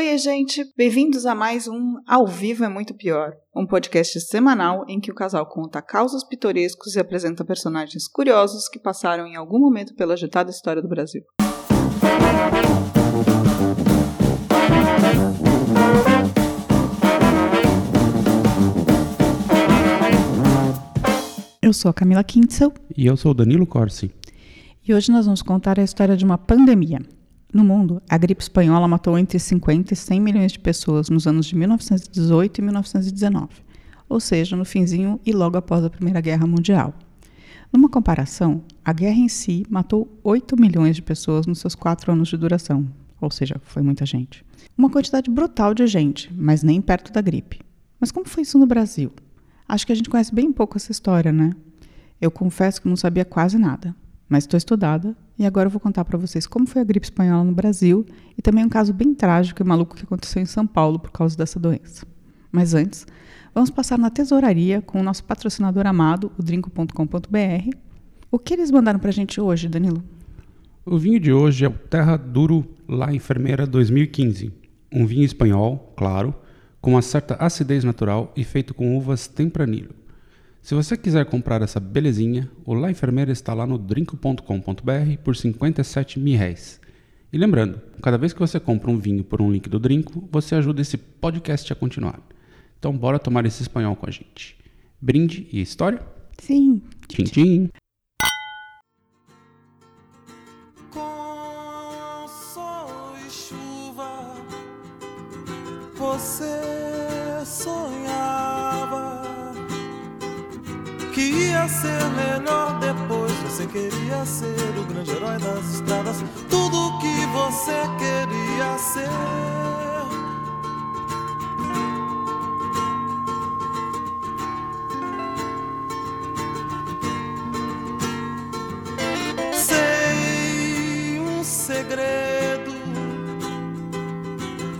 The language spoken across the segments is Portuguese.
Oi, gente! Bem-vindos a mais um Ao Vivo é Muito Pior, um podcast semanal em que o casal conta causos pitorescos e apresenta personagens curiosos que passaram em algum momento pela agitada história do Brasil. Eu sou a Camila Kintzel. E eu sou o Danilo Corsi. E hoje nós vamos contar a história de uma pandemia. No mundo, a gripe espanhola matou entre 50 e 100 milhões de pessoas nos anos de 1918 e 1919, ou seja, no finzinho e logo após a Primeira Guerra Mundial. Numa comparação, a guerra em si matou 8 milhões de pessoas nos seus quatro anos de duração, ou seja, foi muita gente. Uma quantidade brutal de gente, mas nem perto da gripe. Mas como foi isso no Brasil? Acho que a gente conhece bem pouco essa história, né? Eu confesso que não sabia quase nada mas estou estudada e agora eu vou contar para vocês como foi a gripe espanhola no Brasil e também um caso bem trágico e maluco que aconteceu em São Paulo por causa dessa doença. Mas antes, vamos passar na tesouraria com o nosso patrocinador amado, o drinco.com.br. O que eles mandaram para a gente hoje, Danilo? O vinho de hoje é o Terra Duro La Enfermeira 2015. Um vinho espanhol, claro, com uma certa acidez natural e feito com uvas tempranillo. Se você quiser comprar essa belezinha, o La Enfermeira está lá no drinco.com.br por 57 mil reais. E lembrando, cada vez que você compra um vinho por um link do Drinco, você ajuda esse podcast a continuar. Então bora tomar esse espanhol com a gente. Brinde e história? Sim. Tchim, tchim. Queria ser o grande herói das estradas, tudo que você queria ser. Sei um segredo.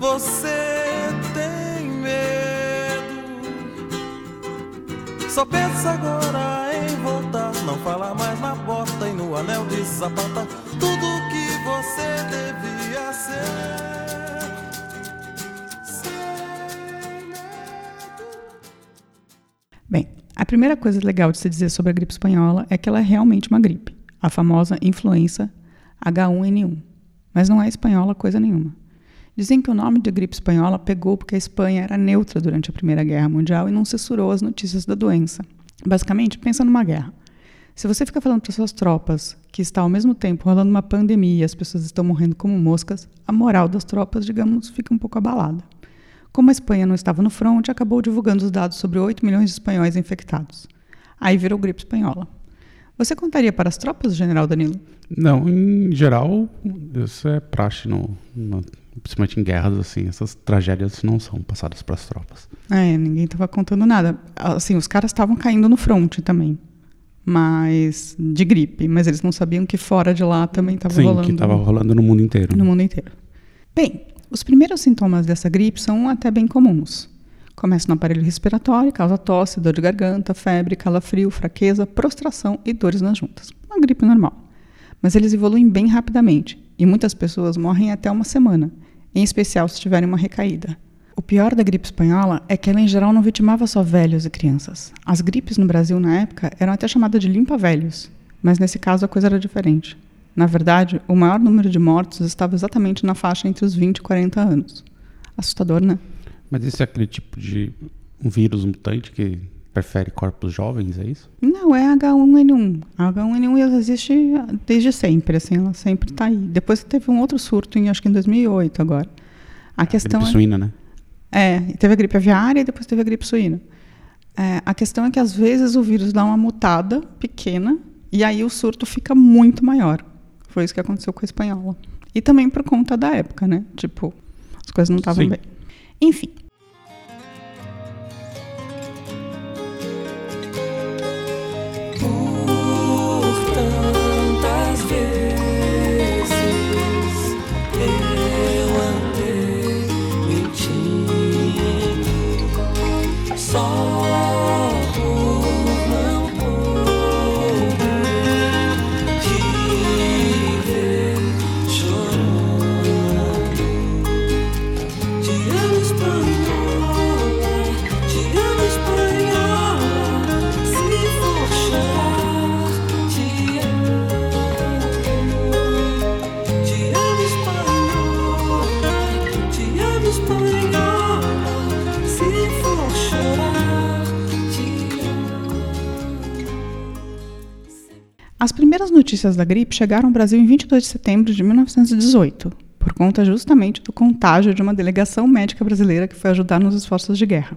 Você tem medo. Só pensa agora em voltar. Não fala mais na porta no anel de sapata. Tudo que você devia ser. Bem, a primeira coisa legal de se dizer sobre a gripe espanhola é que ela é realmente uma gripe, a famosa influenza H1N1. Mas não é espanhola coisa nenhuma. Dizem que o nome de gripe espanhola pegou porque a Espanha era neutra durante a Primeira Guerra Mundial e não censurou as notícias da doença. Basicamente, pensa numa guerra. Se você fica falando para suas tropas que está ao mesmo tempo rolando uma pandemia e as pessoas estão morrendo como moscas, a moral das tropas, digamos, fica um pouco abalada. Como a Espanha não estava no front, acabou divulgando os dados sobre 8 milhões de espanhóis infectados. Aí virou gripe espanhola. Você contaria para as tropas, general Danilo? Não, em geral, isso é praxe, no, no, principalmente em guerras, assim, essas tragédias não são passadas para as tropas. É, ninguém estava contando nada. Assim, os caras estavam caindo no front também. Mas de gripe, mas eles não sabiam que fora de lá também estava Sim, rolando. que estava rolando no mundo inteiro. no mundo inteiro. Bem, os primeiros sintomas dessa gripe são até bem comuns. Começa no aparelho respiratório, causa tosse, dor de garganta, febre, calafrio, fraqueza, prostração e dores nas juntas. Uma gripe normal. Mas eles evoluem bem rapidamente e muitas pessoas morrem até uma semana, em especial se tiverem uma recaída. O pior da gripe espanhola é que ela em geral não vitimava só velhos e crianças. As gripes no Brasil na época eram até chamadas de limpa-velhos, mas nesse caso a coisa era diferente. Na verdade, o maior número de mortos estava exatamente na faixa entre os 20 e 40 anos. Assustador, né? Mas esse é aquele tipo de um vírus mutante que prefere corpos jovens, é isso? Não, é H1N1. A H1N1 existe desde sempre, assim, ela sempre está aí. Depois teve um outro surto, em, acho que em 2008 agora. A questão Gripe é... suína, né? É, teve a gripe aviária e depois teve a gripe suína. É, a questão é que às vezes o vírus dá uma mutada pequena e aí o surto fica muito maior. Foi isso que aconteceu com a espanhola. E também por conta da época, né? Tipo, as coisas não estavam bem. Enfim. Notícias da gripe chegaram ao Brasil em 22 de setembro de 1918, por conta justamente do contágio de uma delegação médica brasileira que foi ajudar nos esforços de guerra.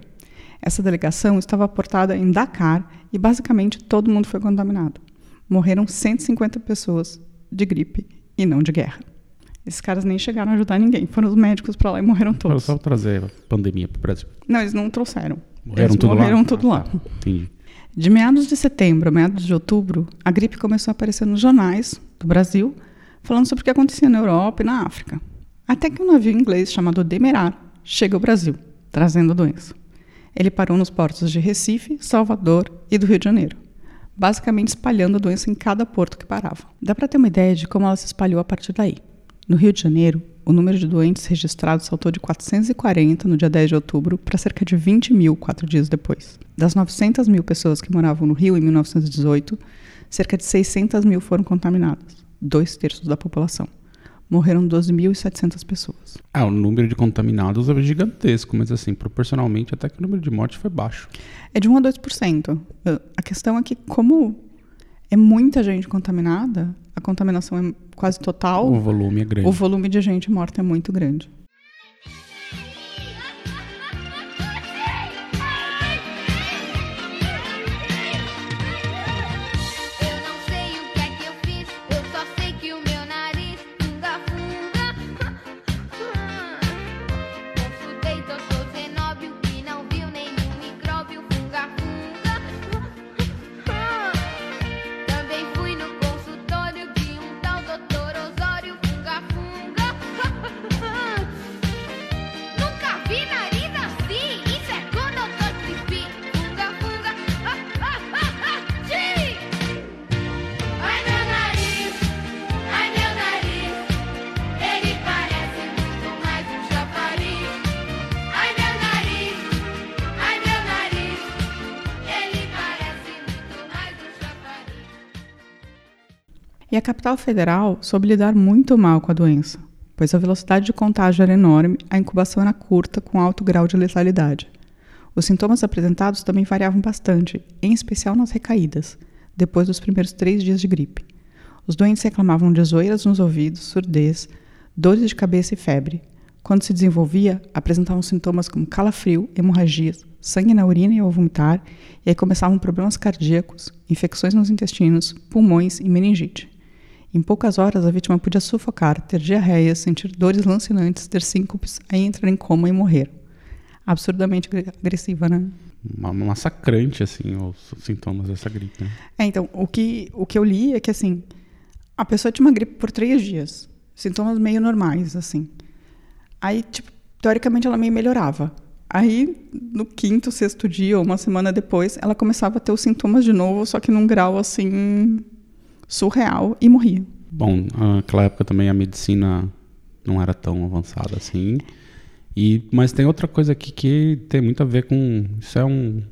Essa delegação estava aportada em Dakar e basicamente todo mundo foi contaminado. Morreram 150 pessoas de gripe e não de guerra. Esses caras nem chegaram a ajudar ninguém, foram os médicos para lá e morreram todos. Só trazer a pandemia para o Brasil. Não, eles não trouxeram. Morreram eles tudo morreram lá? tudo lá. Ah, tá. Entendi. De meados de setembro a meados de outubro, a gripe começou a aparecer nos jornais do Brasil, falando sobre o que acontecia na Europa e na África. Até que um navio inglês chamado Demerara chega ao Brasil, trazendo a doença. Ele parou nos portos de Recife, Salvador e do Rio de Janeiro, basicamente espalhando a doença em cada porto que parava. Dá para ter uma ideia de como ela se espalhou a partir daí. No Rio de Janeiro, o número de doentes registrados saltou de 440 no dia 10 de outubro para cerca de 20 mil quatro dias depois. Das 900 mil pessoas que moravam no Rio em 1918, cerca de 600 mil foram contaminadas, dois terços da população. Morreram 12.700 pessoas. Ah, o número de contaminados é gigantesco, mas assim, proporcionalmente até que o número de mortes foi baixo. É de 1 a 2%. Uh, A questão é que, como é muita gente contaminada, a contaminação é quase total, O volume é grande. o volume de gente morta é muito grande. E a capital federal soube lidar muito mal com a doença, pois a velocidade de contágio era enorme, a incubação era curta, com alto grau de letalidade. Os sintomas apresentados também variavam bastante, em especial nas recaídas, depois dos primeiros três dias de gripe. Os doentes reclamavam de zoeiras nos ouvidos, surdez, dores de cabeça e febre. Quando se desenvolvia, apresentavam sintomas como calafrio, hemorragias, sangue na urina e ao vomitar, e aí começavam problemas cardíacos, infecções nos intestinos, pulmões e meningite. Em poucas horas, a vítima podia sufocar, ter diarreia, sentir dores lancinantes, ter síncopes, aí entrar em coma e morrer. Absurdamente agre- agressiva, né? Uma- massacrante, assim, os sintomas dessa gripe. Né? É, então, o que, o que eu li é que, assim, a pessoa tinha uma gripe por três dias. Sintomas meio normais, assim. Aí, tipo, teoricamente ela meio melhorava. Aí, no quinto, sexto dia, ou uma semana depois, ela começava a ter os sintomas de novo, só que num grau, assim, surreal, e morria. Bom, naquela época também a medicina não era tão avançada assim. E, mas tem outra coisa aqui que tem muito a ver com. Isso é um,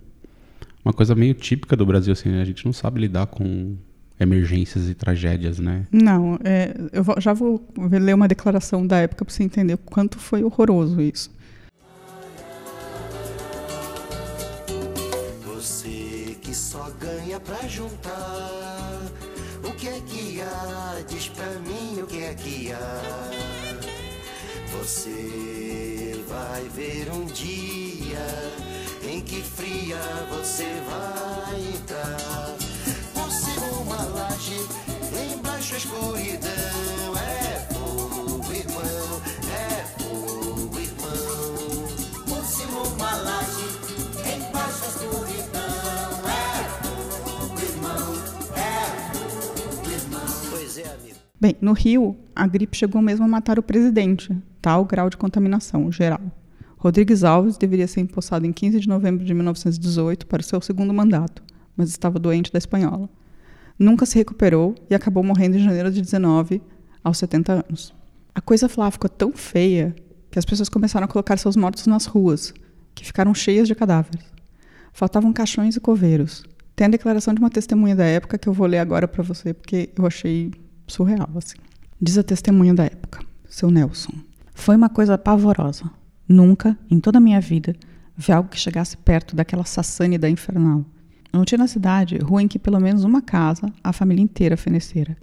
uma coisa meio típica do Brasil, assim, né? A gente não sabe lidar com emergências e tragédias, né? Não, é, eu vou- já vou ler uma declaração da época para você entender o quanto foi horroroso isso. Você que só ganha pra juntar. Diz pra mim o que é que há. Você vai ver um dia em que fria você vai entrar. Bem, no Rio, a gripe chegou mesmo a matar o presidente, tal grau de contaminação geral. Rodrigues Alves deveria ser empossado em 15 de novembro de 1918 para o seu segundo mandato, mas estava doente da espanhola. Nunca se recuperou e acabou morrendo em janeiro de 19, aos 70 anos. A coisa lá ficou tão feia que as pessoas começaram a colocar seus mortos nas ruas, que ficaram cheias de cadáveres. Faltavam caixões e coveiros. Tem a declaração de uma testemunha da época que eu vou ler agora para você, porque eu achei surreal, assim. Diz a testemunha da época, seu Nelson. Foi uma coisa pavorosa. Nunca, em toda a minha vida, vi algo que chegasse perto daquela sassânida infernal. Não tinha na cidade rua em que pelo menos uma casa a família inteira fenecera.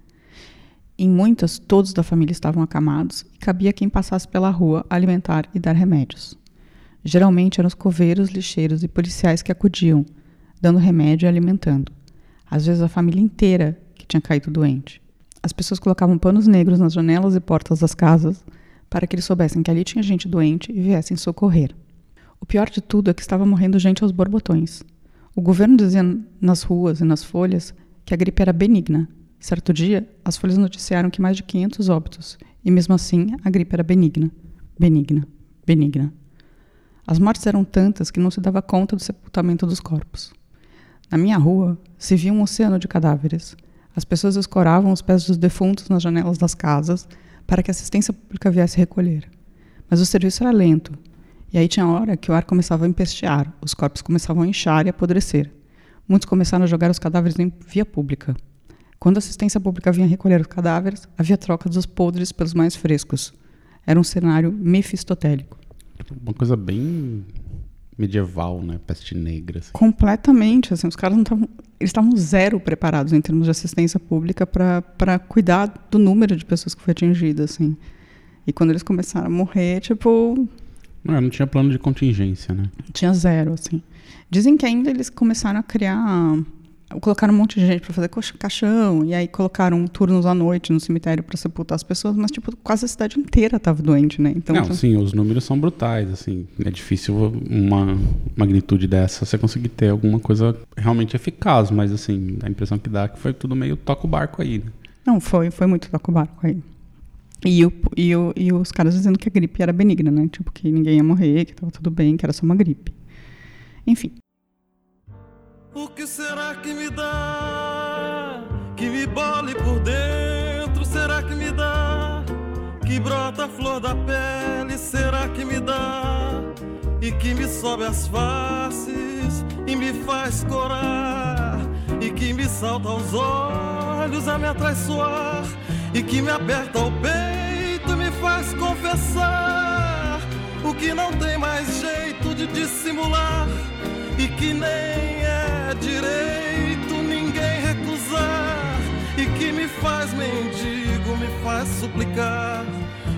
Em muitas, todos da família estavam acamados e cabia quem passasse pela rua alimentar e dar remédios. Geralmente eram os coveiros, lixeiros e policiais que acudiam, dando remédio e alimentando. Às vezes a família inteira que tinha caído doente. As pessoas colocavam panos negros nas janelas e portas das casas para que eles soubessem que ali tinha gente doente e viessem socorrer. O pior de tudo é que estava morrendo gente aos borbotões. O governo dizia nas ruas e nas folhas que a gripe era benigna. Certo dia, as folhas noticiaram que mais de 500 óbitos, e mesmo assim a gripe era benigna. Benigna. Benigna. As mortes eram tantas que não se dava conta do sepultamento dos corpos. Na minha rua se via um oceano de cadáveres. As pessoas escoravam os pés dos defuntos nas janelas das casas para que a assistência pública viesse recolher. Mas o serviço era lento, e aí tinha hora que o ar começava a empestear, os corpos começavam a inchar e apodrecer. Muitos começaram a jogar os cadáveres em via pública. Quando a assistência pública vinha recolher os cadáveres, havia troca dos podres pelos mais frescos. Era um cenário mefistotélico. Uma coisa bem medieval, né? Peste negra. Assim. Completamente, assim, os caras não estavam, eles estavam zero preparados em termos de assistência pública para cuidar do número de pessoas que foi atingida, assim. E quando eles começaram a morrer, tipo, Não, não tinha plano de contingência, né? tinha zero, assim. Dizem que ainda eles começaram a criar, colocaram um monte de gente para fazer caixão e aí colocaram turnos à noite no cemitério para sepultar as pessoas, mas tipo quase a cidade inteira estava doente, né? Então, não, sim, os números são brutais, assim. É difícil uma magnitude dessa você conseguir ter alguma coisa realmente eficaz, mas assim, a impressão que dá é que foi tudo meio toca o barco aí, né? Não, foi, foi muito toco barco aí. E, o, e, o, e os caras dizendo que a gripe era benigna, né? Tipo, que ninguém ia morrer, que tava tudo bem, que era só uma gripe. Enfim, O que será que me dá? Que me bole por dentro, será que me dá? Que brota a flor da pele, será que me dá? E que me sobe as faces e me faz corar. E que me salta aos olhos a me atraiçoar. E que me aperta o peito e me faz confessar. O que não tem mais jeito de dissimular e que nem direito ninguém recusar. E que me faz mendigo, me faz suplicar.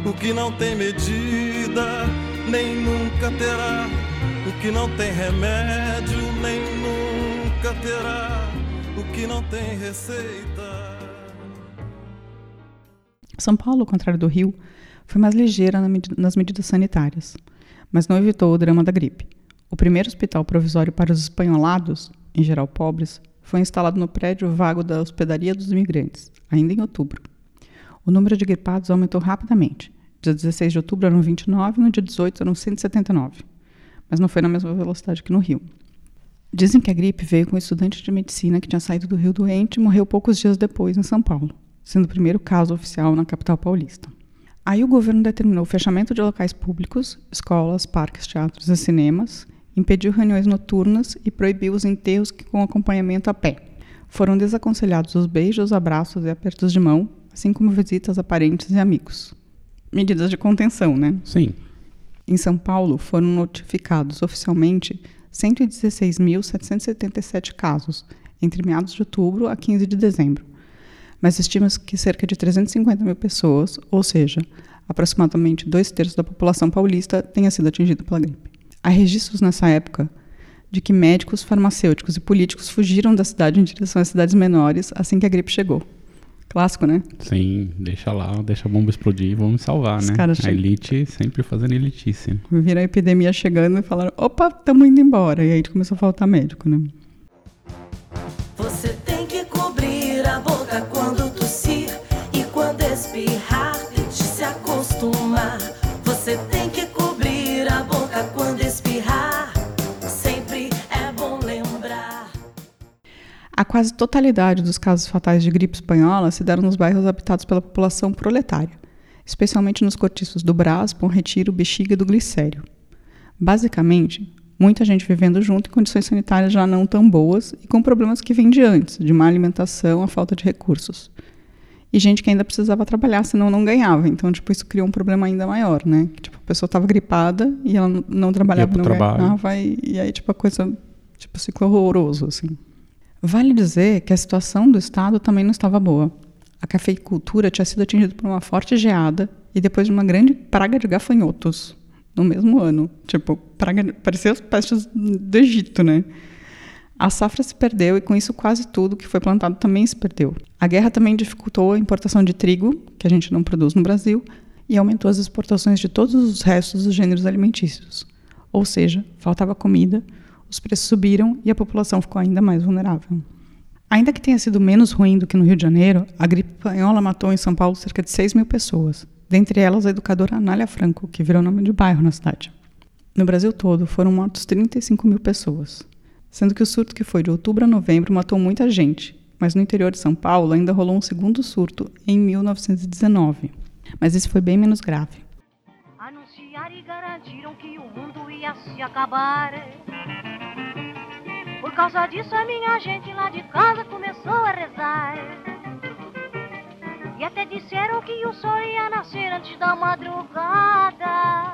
O que não tem medida nem nunca terá. O que não tem remédio nem nunca terá. O que não tem receita. São Paulo, ao contrário do Rio, foi mais ligeira nas medidas sanitárias, mas não evitou o drama da gripe. O primeiro hospital provisório para os espanholados, em geral pobres, foi instalado no prédio vago da Hospedaria dos Imigrantes, ainda em outubro. O número de gripados aumentou rapidamente. Dia 16 de outubro eram 29, no dia 18 eram 179. Mas não foi na mesma velocidade que no Rio. Dizem que a gripe veio com um estudante de medicina que tinha saído do Rio doente e morreu poucos dias depois em São Paulo, sendo o primeiro caso oficial na capital paulista. Aí o governo determinou o fechamento de locais públicos, escolas, parques, teatros e cinemas, impediu reuniões noturnas e proibiu os enterros com acompanhamento a pé. Foram desaconselhados os beijos, abraços e apertos de mão, assim como visitas a parentes e amigos. Medidas de contenção, né? Sim. Em São Paulo, foram notificados oficialmente 116.777 casos, entre meados de outubro a 15 de dezembro. Mas estima-se que cerca de 350 mil pessoas, ou seja, aproximadamente dois terços da população paulista, tenha sido atingida pela gripe. Há registros nessa época de que médicos, farmacêuticos e políticos fugiram da cidade em direção às cidades menores assim que a gripe chegou. Clássico, né? Sim, deixa lá, deixa a bomba explodir e vamos salvar, Os né? caras A elite sempre fazendo elitice. Viram a epidemia chegando e falaram: opa, estamos indo embora. E aí começou a faltar médico, né? Você tem que cobrir a boca quando tossir e quando espirrar, tente se acostumar. Você tem que cobrir A quase totalidade dos casos fatais de gripe espanhola se deram nos bairros habitados pela população proletária, especialmente nos cortiços do Brás, Bom Retiro, Bexiga e do Glicério. Basicamente, muita gente vivendo junto em condições sanitárias já não tão boas e com problemas que vêm de antes, de má alimentação, a falta de recursos. E gente que ainda precisava trabalhar, senão não ganhava. Então, tipo, isso criou um problema ainda maior, né? Tipo, a pessoa estava gripada e ela não trabalhava, não trabalho. ganhava, e, e aí, tipo, a coisa, tipo, ciclo horroroso, assim. Vale dizer que a situação do estado também não estava boa. A cafeicultura tinha sido atingida por uma forte geada e depois de uma grande praga de gafanhotos no mesmo ano. Tipo, praga, parecia as pestes do Egito, né? A safra se perdeu e com isso quase tudo que foi plantado também se perdeu. A guerra também dificultou a importação de trigo, que a gente não produz no Brasil, e aumentou as exportações de todos os restos dos gêneros alimentícios. Ou seja, faltava comida, os preços subiram e a população ficou ainda mais vulnerável. Ainda que tenha sido menos ruim do que no Rio de Janeiro, a gripe espanhola matou em São Paulo cerca de 6 mil pessoas, dentre elas a educadora Anália Franco, que virou nome de bairro na cidade. No Brasil todo, foram mortos 35 mil pessoas, sendo que o surto que foi de outubro a novembro matou muita gente, mas no interior de São Paulo ainda rolou um segundo surto em 1919. Mas esse foi bem menos grave. Anunciaram e garantiram que o mundo ia se acabar. Por causa disso, a minha gente lá de casa começou a rezar. E até disseram que o sol ia nascer antes da madrugada.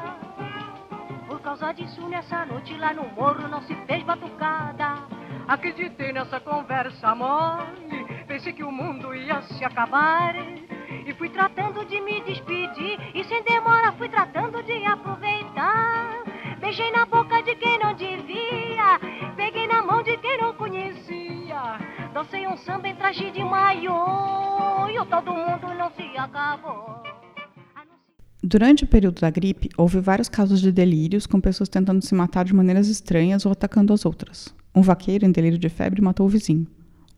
Por causa disso, nessa noite lá no morro não se fez batucada. Acreditei nessa conversa mole, pensei que o mundo ia se acabar. E fui tratando de me despedir, e sem demora fui tratando de aproveitar. Beijei na boca de quem não devia, peguei de quem não conhecia. Dancei um samba em traje de maiô, e todo mundo não se acabou. Durante o período da gripe, houve vários casos de delírios, com pessoas tentando se matar de maneiras estranhas ou atacando as outras. Um vaqueiro em delírio de febre matou o vizinho.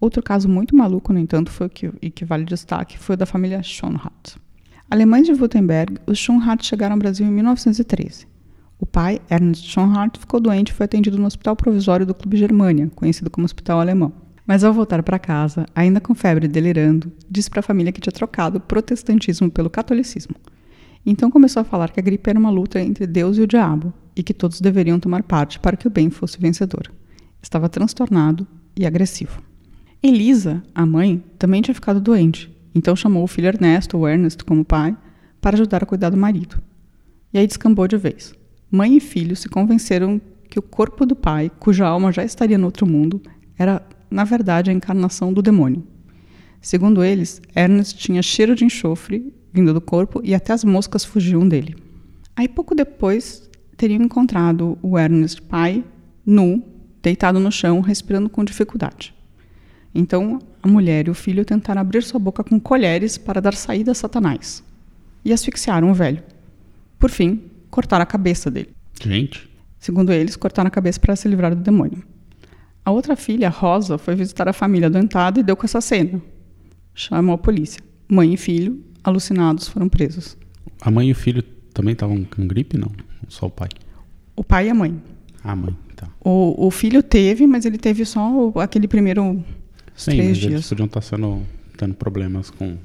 Outro caso muito maluco, no entanto, foi o que, e que vale destaque, foi o da família Schonhardt. Alemães de Württemberg, os Schonhardt chegaram ao Brasil em 1913. O pai, Ernst Schonhardt, ficou doente e foi atendido no Hospital Provisório do Clube Germânia, conhecido como Hospital Alemão. Mas ao voltar para casa, ainda com febre e delirando, disse para a família que tinha trocado o protestantismo pelo catolicismo. Então começou a falar que a gripe era uma luta entre Deus e o diabo e que todos deveriam tomar parte para que o bem fosse vencedor. Estava transtornado e agressivo. Elisa, a mãe, também tinha ficado doente, então chamou o filho Ernesto, ou Ernest, como pai, para ajudar a cuidar do marido. E aí descambou de vez. Mãe e filho se convenceram que o corpo do pai, cuja alma já estaria no outro mundo, era, na verdade, a encarnação do demônio. Segundo eles, Ernest tinha cheiro de enxofre vindo do corpo e até as moscas fugiam dele. Aí, pouco depois, teriam encontrado o Ernest pai, nu, deitado no chão, respirando com dificuldade. Então, a mulher e o filho tentaram abrir sua boca com colheres para dar saída a Satanás. E asfixiaram o velho. Por fim, cortaram a cabeça dele. Gente, Segundo eles, cortaram a cabeça para se livrar do demônio. A outra filha, Rosa, foi visitar a família doentada e deu com essa cena. Chamou a polícia. Mãe e filho, alucinados, foram presos. a mãe e o filho também estavam com gripe? Não, só o pai. O pai e a mãe. A mãe, tá. O, o filho teve, mas ele teve só aquele primeiro Sim, três mas dias. eles podiam estar sendo, tendo problemas com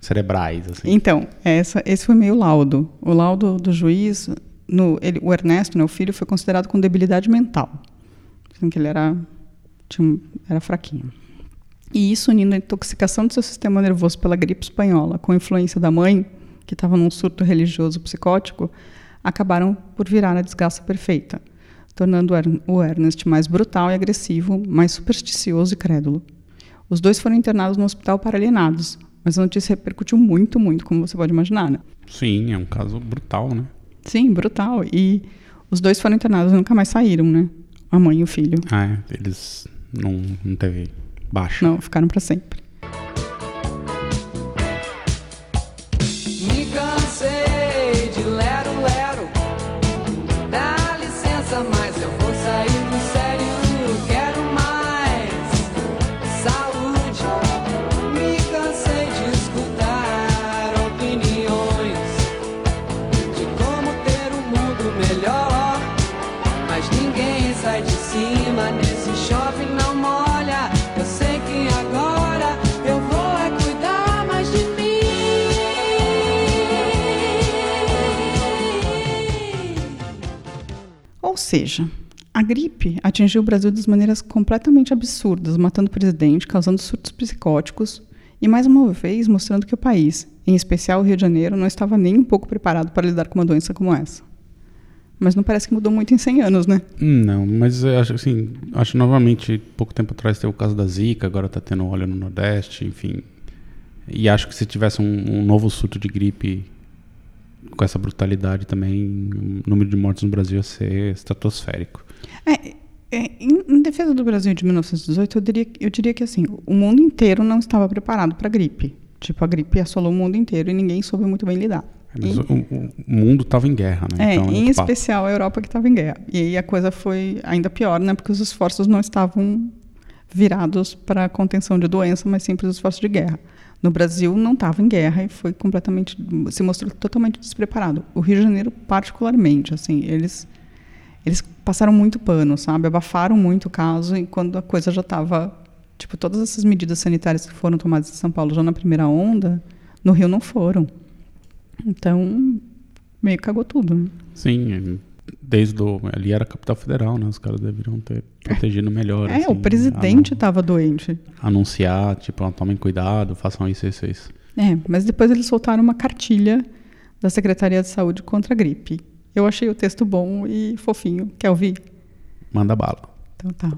cerebrais, assim. Então, essa, esse foi meio laudo. O laudo do juiz, no, ele, o Ernesto, né, o filho, foi considerado com debilidade mental. Assim, que ele era, tinha era fraquinho. E isso unindo a intoxicação do seu sistema nervoso pela gripe espanhola com a influência da mãe, que estava num surto religioso psicótico, acabaram por virar a desgraça perfeita, tornando o Ernest mais brutal e agressivo, mais supersticioso e crédulo. Os dois foram internados no hospital para alienados, mas a notícia repercutiu muito, muito, como você pode imaginar, né? Sim, é um caso brutal, né? Sim, brutal. E os dois foram internados e nunca mais saíram, né? A mãe e o filho. Ah, é, eles não, não teve baixa. Não, ficaram para sempre. Me cansei de lero, lero. Dá licença, mas seja, a gripe atingiu o Brasil de maneiras completamente absurdas, matando o presidente, causando surtos psicóticos e, mais uma vez, mostrando que o país, em especial o Rio de Janeiro, não estava nem um pouco preparado para lidar com uma doença como essa. Mas não parece que mudou muito em 100 anos, né? Não, mas acho assim, acho novamente, pouco tempo atrás teve o caso da Zika, agora tá tendo óleo no Nordeste, enfim. E acho que se tivesse um, um novo surto de gripe com essa brutalidade também, o número de mortes no Brasil ia ser estratosférico. É, é, em, em defesa do Brasil de 1918, eu diria, eu diria que assim, o mundo inteiro não estava preparado para a gripe. Tipo, a gripe assolou o mundo inteiro e ninguém soube muito bem lidar. Mas E- o, o- mundo estava em guerra, né? É, Então, em muito fácil. especial a Europa que estava em guerra. E aí a coisa foi ainda pior, né? Porque os esforços não estavam virados para a contenção de doença, mas sim para os esforços de guerra. No Brasil não estava em guerra e foi completamente se mostrou totalmente despreparado. O Rio de Janeiro particularmente, assim, eles eles passaram muito pano, sabe? Abafaram muito o caso e quando a coisa já estava tipo todas essas medidas sanitárias que foram tomadas em São Paulo já na primeira onda, no Rio não foram. Então, meio cagou tudo. Né? Sim, desde o, ali era a capital federal, né? Os caras deveriam ter protegido melhor. É, assim, o presidente estava doente. Anunciar, tipo, ó, tomem cuidado, façam isso, isso, isso. É, mas depois eles soltaram uma cartilha da Secretaria de Saúde contra a gripe. Eu achei o texto bom e fofinho. Quer ouvir? Manda bala. Então tá.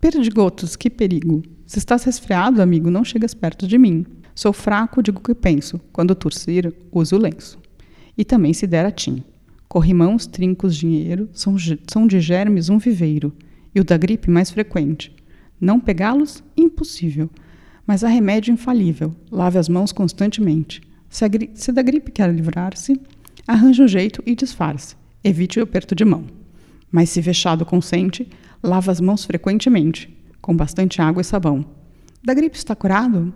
Perdigotos, que perigo. Se estás resfriado, amigo, não chegas perto de mim. Sou fraco, digo o que penso. Quando tossir, uso o lenço. E também se der a tim. Corrimãos, trincos, dinheiro, são, são de germes um viveiro. E o da gripe mais frequente. Não pegá-los? Impossível. Mas há remédio infalível. Lave as mãos constantemente. Se, se da gripe quer livrar-se, arranje um jeito e disfarce. Evite o aperto de mão. Mas se vexado consente, lava as mãos frequentemente, com bastante água e sabão. Da gripe está curado?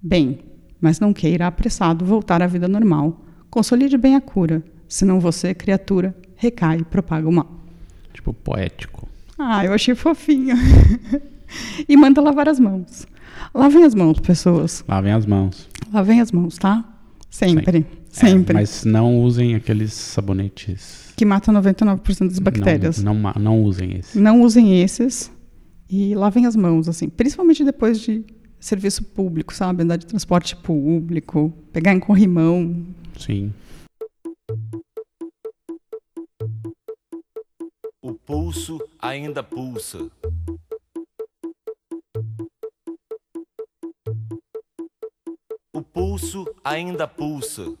Bem, mas não queira apressado voltar à vida normal. Consolide bem a cura, senão você, criatura, recai e propaga o mal. Tipo, poético. Ah, eu achei fofinho. e manda lavar as mãos. Lavem as mãos, pessoas. Lavem as mãos. Lavem as mãos, tá? Sempre. É, Sempre. mas não usem aqueles sabonetes. Que mata 99% das bactérias. Não, não, não usem esse. Não usem esses e lavem as mãos, assim, principalmente depois de serviço público, sabe? Andar de transporte público, pegar em corrimão. Sim. Pulso ainda pulsa. O pulso ainda pulsa.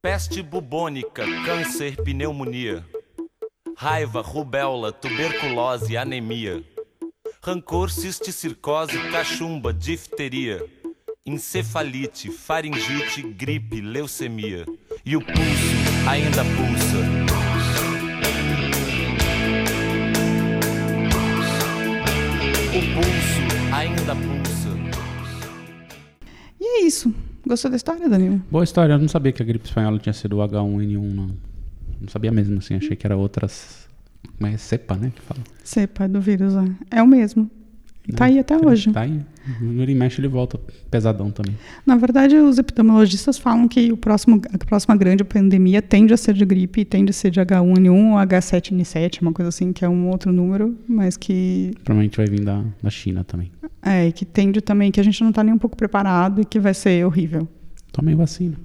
Peste bubônica, câncer, pneumonia. Raiva, rubéola, tuberculose, anemia. Rancor, cisticircose, cachumba, difteria. Encefalite, faringite, gripe, leucemia. E o pulso ainda pulsa. O pulso ainda pulsa. E é isso. Gostou da história, Danilo? Boa história. Eu não sabia que a gripe espanhola tinha sido o H1N1, não. Não sabia mesmo, assim. Achei que era outras. Como é? Cepa, né? Que fala. Cepa do vírus, é. É o mesmo. Tá aí até hoje. Tá aí. Vira e mexe, ele volta pesadão também. Na verdade, os epidemiologistas falam que o próximo, a próxima grande pandemia tende a ser de gripe, tende a ser de H1N1 ou H7N7, uma coisa assim, que é um outro número, mas que Provavelmente vai vir da, da China também. é, e que tende também que a gente não está nem um pouco preparado e que vai ser horrível. Tomem vacina.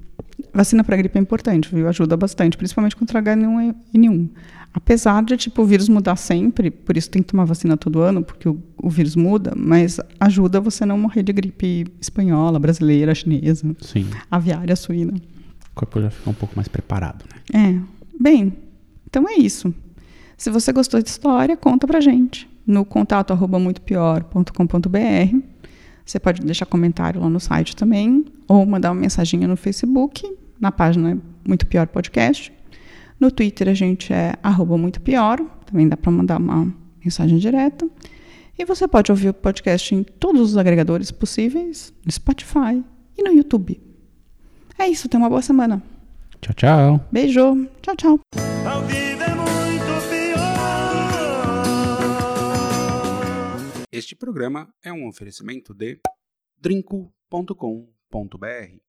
Vacina para gripe é importante, viu? Ajuda bastante, principalmente contra H1N1. Apesar de tipo o vírus mudar sempre, por isso tem que tomar vacina todo ano, porque o, o vírus muda, mas ajuda você não morrer de gripe espanhola, brasileira, chinesa, Sim. aviária, suína. O corpo já fica um pouco mais preparado, né? É. Bem, então é isso. Se você gostou da história, conta pra gente no contato arroba muitopior.com.br. Você pode deixar comentário lá no site também, ou mandar uma mensaginha no Facebook, na página Muito Pior Podcast. No Twitter a gente é arroba muito pior, também dá para mandar uma mensagem direta. E você pode ouvir o podcast em todos os agregadores possíveis, no Spotify e no YouTube. É isso, tenha uma boa semana. Tchau, tchau. Beijo, tchau, tchau. É. Este programa é um oferecimento de drinco.com.br